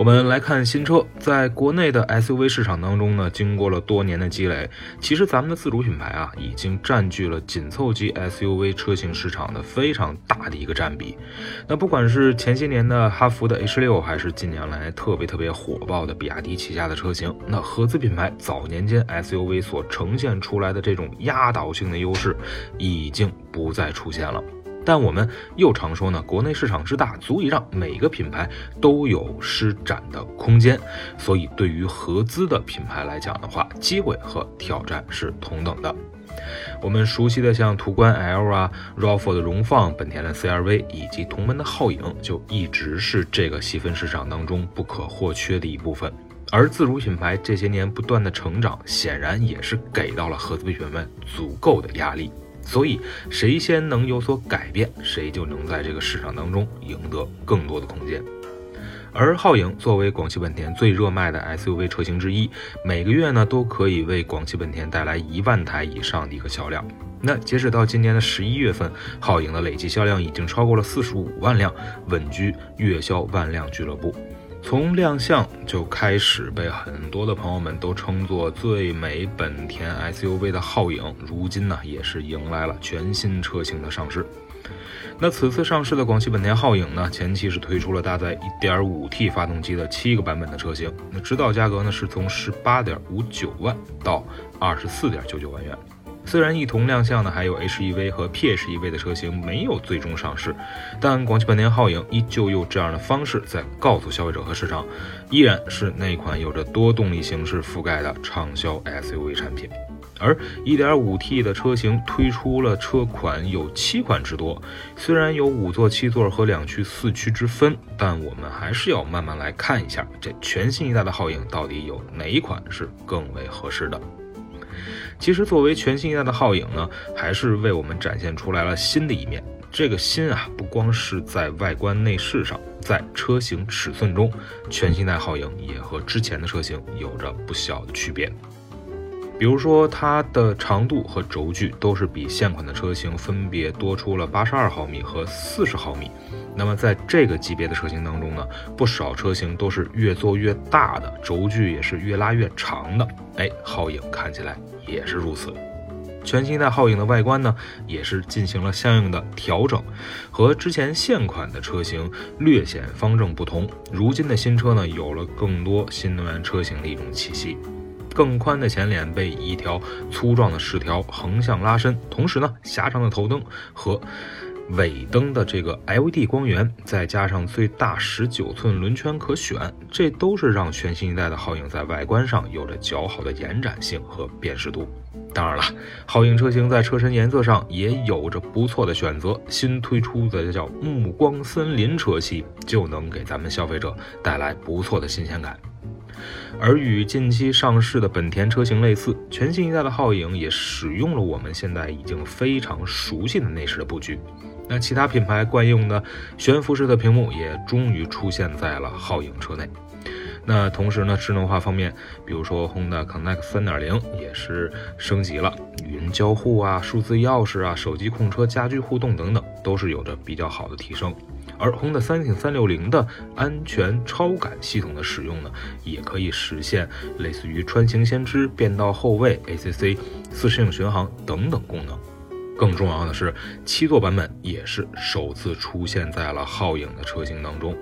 我们来看新车，在国内的 SUV 市场当中呢，经过了多年的积累，其实咱们的自主品牌啊，已经占据了紧凑级 SUV 车型市场的非常大的一个占比。那不管是前些年的哈弗的 H 六，还是近年来特别特别火爆的比亚迪旗下的车型，那合资品牌早年间 SUV 所呈现出来的这种压倒性的优势，已经不再出现了。但我们又常说呢，国内市场之大，足以让每个品牌都有施展的空间。所以，对于合资的品牌来讲的话，机会和挑战是同等的。我们熟悉的像途观 L 啊、RAV4 的荣放、本田的 CR-V 以及同门的皓影，就一直是这个细分市场当中不可或缺的一部分。而自主品牌这些年不断的成长，显然也是给到了合资品牌们足够的压力。所以，谁先能有所改变，谁就能在这个市场当中赢得更多的空间。而皓影作为广汽本田最热卖的 SUV 车型之一，每个月呢都可以为广汽本田带来一万台以上的一个销量。那截止到今年的十一月份，皓影的累计销量已经超过了四十五万辆，稳居月销万辆俱乐部。从亮相就开始被很多的朋友们都称作最美本田 SUV 的皓影，如今呢也是迎来了全新车型的上市。那此次上市的广汽本田皓影呢，前期是推出了搭载 1.5T 发动机的七个版本的车型，那指导价格呢是从18.59万到24.99万元。虽然一同亮相的还有 HEV 和 PHEV 的车型没有最终上市，但广汽本田皓影依旧用这样的方式在告诉消费者和市场，依然是那款有着多动力形式覆盖的畅销 SUV 产品。而 1.5T 的车型推出了车款有七款之多，虽然有五座、七座和两驱、四驱之分，但我们还是要慢慢来看一下这全新一代的皓影到底有哪一款是更为合适的。其实，作为全新一代的皓影呢，还是为我们展现出来了新的一面。这个新啊，不光是在外观内饰上，在车型尺寸中，全新一代皓影也和之前的车型有着不小的区别。比如说，它的长度和轴距都是比现款的车型分别多出了八十二毫米和四十毫米。那么在这个级别的车型当中呢，不少车型都是越做越大的，轴距也是越拉越长的。哎，皓影看起来也是如此。全新一代皓影的外观呢，也是进行了相应的调整，和之前现款的车型略显方正不同。如今的新车呢，有了更多新能源车型的一种气息。更宽的前脸被一条粗壮的饰条横向拉伸，同时呢，狭长的头灯和尾灯的这个 LED 光源，再加上最大十九寸轮圈可选，这都是让全新一代的皓影在外观上有着较好的延展性和辨识度。当然了，皓影车型在车身颜色上也有着不错的选择，新推出的叫暮光森林车系，就能给咱们消费者带来不错的新鲜感。而与近期上市的本田车型类似，全新一代的皓影也使用了我们现在已经非常熟悉的内饰的布局。那其他品牌惯用的悬浮式的屏幕也终于出现在了皓影车内。那同时呢，智能化方面，比如说 Honda Connect 3.0也是升级了，语音交互啊、数字钥匙啊、手机控车、家居互动等等，都是有着比较好的提升。而 Honda 三挺三六零的安全超感系统的使用呢，也可以实现类似于穿行先知、变道后位、ACC、自适应巡航等等功能。更重要的是，七座版本也是首次出现在了皓影的车型当中。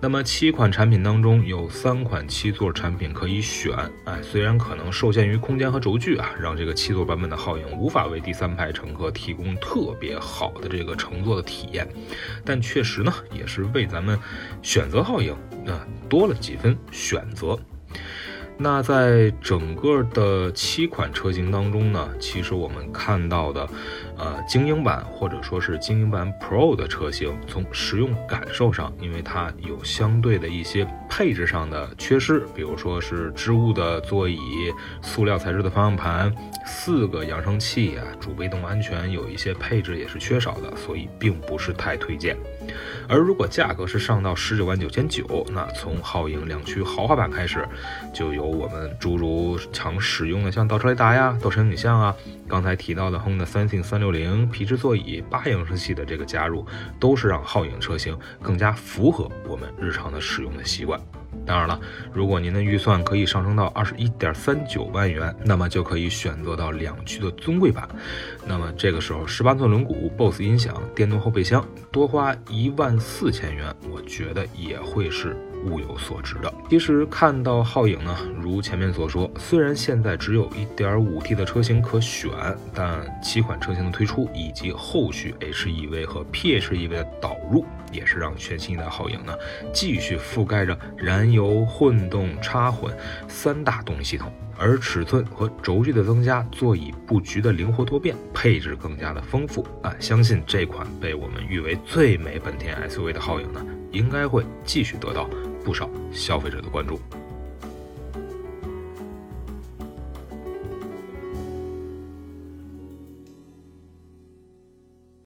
那么七款产品当中有三款七座产品可以选，哎，虽然可能受限于空间和轴距啊，让这个七座版本的皓影无法为第三排乘客提供特别好的这个乘坐的体验，但确实呢，也是为咱们选择皓影啊多了几分选择。那在整个的七款车型当中呢，其实我们看到的，呃，精英版或者说是精英版 Pro 的车型，从使用感受上，因为它有相对的一些配置上的缺失，比如说是织物的座椅、塑料材质的方向盘、四个扬声器啊，主被动安全有一些配置也是缺少的，所以并不是太推荐。而如果价格是上到十九万九千九，那从皓影两驱豪华版开始，就有我们诸如常使用的像倒车雷达呀、倒车影像啊，刚才提到的 Honda Sensing 三六零皮质座椅、八扬声器的这个加入，都是让皓影车型更加符合我们日常的使用的习惯。当然了，如果您的预算可以上升到二十一点三九万元，那么就可以选择到两驱的尊贵版。那么这个时候，十八寸轮毂、BOSS 音响、电动后备箱，多花一万四千元，我觉得也会是。物有所值的。其实看到皓影呢，如前面所说，虽然现在只有一点五 T 的车型可选，但七款车型的推出以及后续 HEV 和 PHEV 的导入，也是让全新一代皓影呢继续覆盖着燃油、混动、插混三大动力系统。而尺寸和轴距的增加，座椅布局的灵活多变，配置更加的丰富啊！相信这款被我们誉为最美本田 SUV 的皓影呢，应该会继续得到。不少消费者的关注。